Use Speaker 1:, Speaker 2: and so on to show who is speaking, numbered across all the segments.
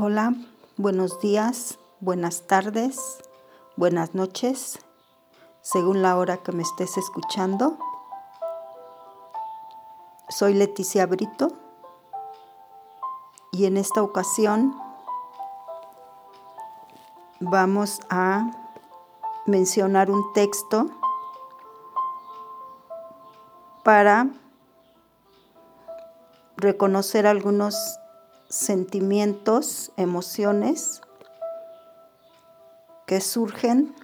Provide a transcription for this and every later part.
Speaker 1: Hola, buenos días, buenas tardes, buenas noches, según la hora que me estés escuchando. Soy Leticia Brito y en esta ocasión vamos a mencionar un texto para reconocer algunos sentimientos, emociones que surgen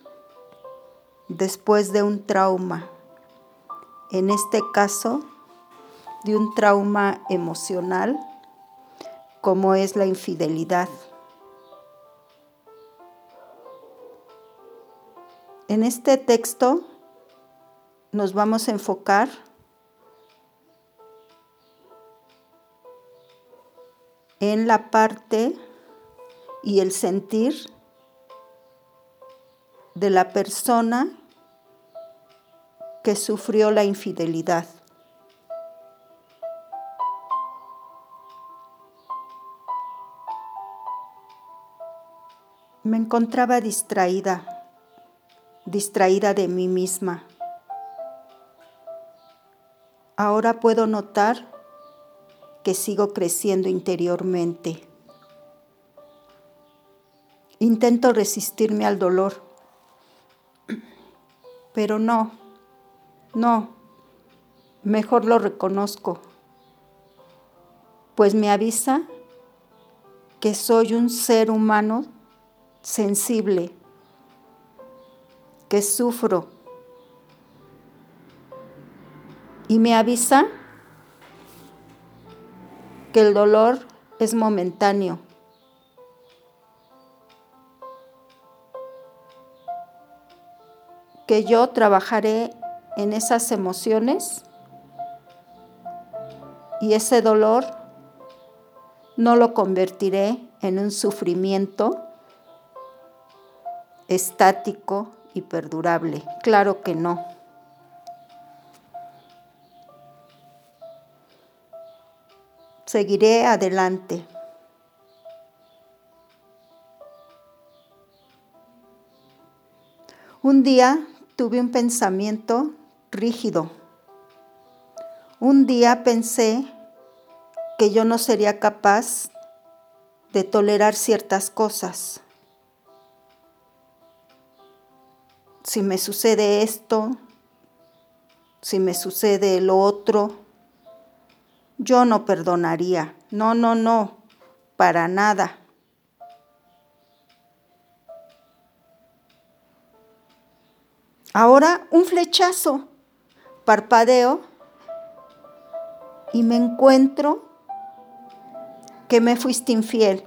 Speaker 1: después de un trauma. En este caso, de un trauma emocional como es la infidelidad. En este texto nos vamos a enfocar en la parte y el sentir de la persona que sufrió la infidelidad. Me encontraba distraída, distraída de mí misma. Ahora puedo notar que sigo creciendo interiormente. Intento resistirme al dolor, pero no, no, mejor lo reconozco, pues me avisa que soy un ser humano sensible, que sufro, y me avisa que el dolor es momentáneo. Que yo trabajaré en esas emociones y ese dolor no lo convertiré en un sufrimiento estático y perdurable. Claro que no. Seguiré adelante. Un día tuve un pensamiento rígido. Un día pensé que yo no sería capaz de tolerar ciertas cosas. Si me sucede esto, si me sucede lo otro, yo no perdonaría. No, no, no, para nada. Ahora un flechazo, parpadeo y me encuentro que me fuiste infiel.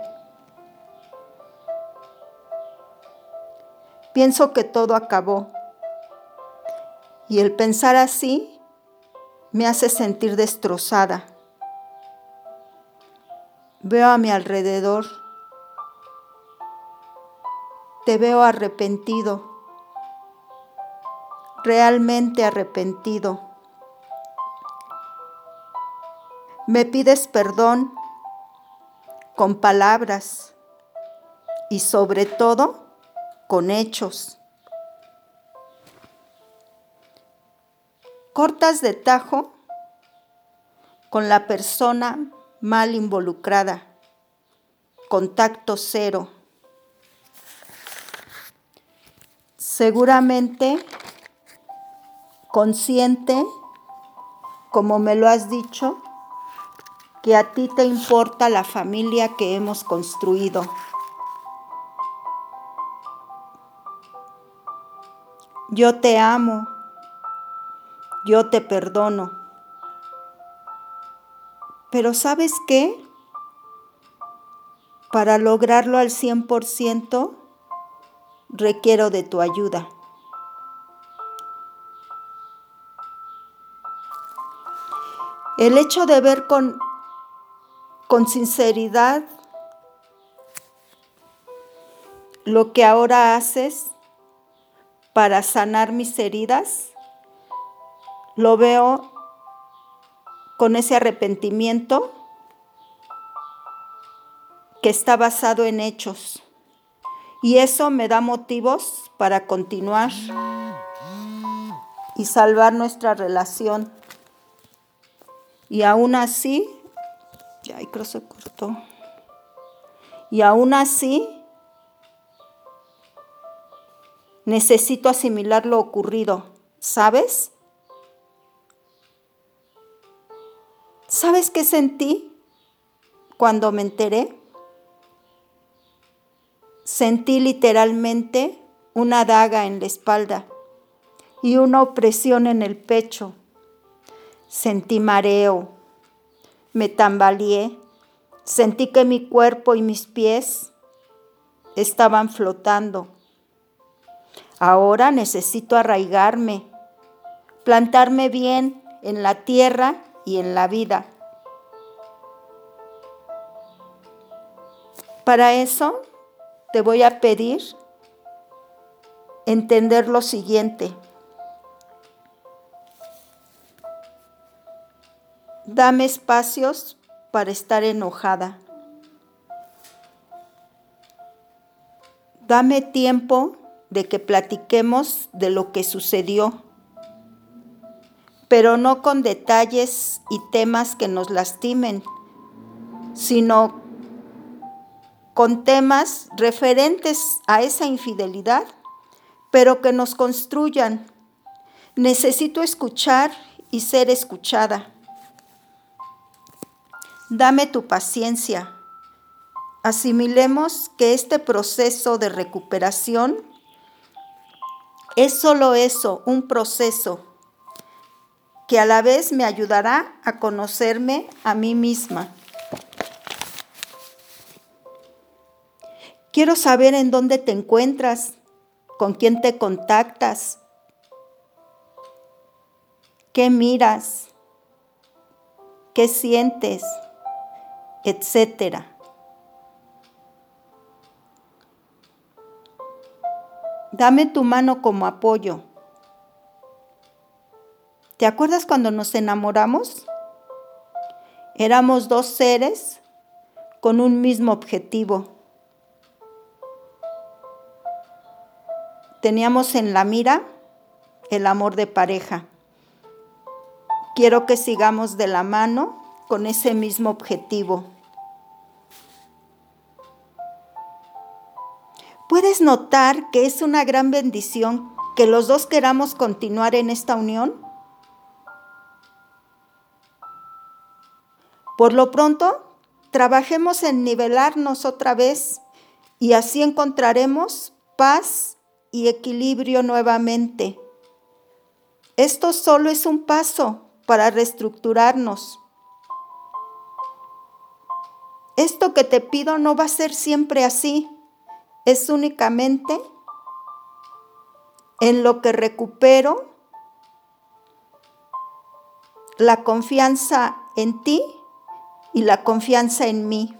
Speaker 1: Pienso que todo acabó. Y el pensar así me hace sentir destrozada. Veo a mi alrededor. Te veo arrepentido, realmente arrepentido. Me pides perdón con palabras y sobre todo con hechos. Cortas de tajo con la persona mal involucrada, contacto cero. Seguramente consciente, como me lo has dicho, que a ti te importa la familia que hemos construido. Yo te amo, yo te perdono. Pero ¿sabes qué? Para lograrlo al 100% requiero de tu ayuda. El hecho de ver con, con sinceridad lo que ahora haces para sanar mis heridas, lo veo con ese arrepentimiento que está basado en hechos. Y eso me da motivos para continuar y salvar nuestra relación. Y aún así, ya creo se cortó. Y aún así, necesito asimilar lo ocurrido, ¿sabes? ¿Sabes qué sentí cuando me enteré? Sentí literalmente una daga en la espalda y una opresión en el pecho. Sentí mareo, me tambaleé, sentí que mi cuerpo y mis pies estaban flotando. Ahora necesito arraigarme, plantarme bien en la tierra y en la vida. Para eso te voy a pedir entender lo siguiente. Dame espacios para estar enojada. Dame tiempo de que platiquemos de lo que sucedió, pero no con detalles y temas que nos lastimen, sino con temas referentes a esa infidelidad, pero que nos construyan. Necesito escuchar y ser escuchada. Dame tu paciencia. Asimilemos que este proceso de recuperación es solo eso, un proceso que a la vez me ayudará a conocerme a mí misma. Quiero saber en dónde te encuentras, con quién te contactas, qué miras, qué sientes, etcétera. Dame tu mano como apoyo. ¿Te acuerdas cuando nos enamoramos? Éramos dos seres con un mismo objetivo Teníamos en la mira el amor de pareja. Quiero que sigamos de la mano con ese mismo objetivo. ¿Puedes notar que es una gran bendición que los dos queramos continuar en esta unión? Por lo pronto, trabajemos en nivelarnos otra vez y así encontraremos paz y equilibrio nuevamente. Esto solo es un paso para reestructurarnos. Esto que te pido no va a ser siempre así, es únicamente en lo que recupero la confianza en ti y la confianza en mí.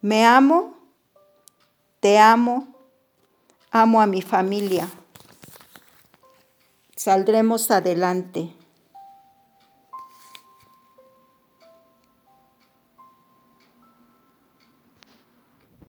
Speaker 1: Me amo, te amo, amo a mi familia. Saldremos adelante.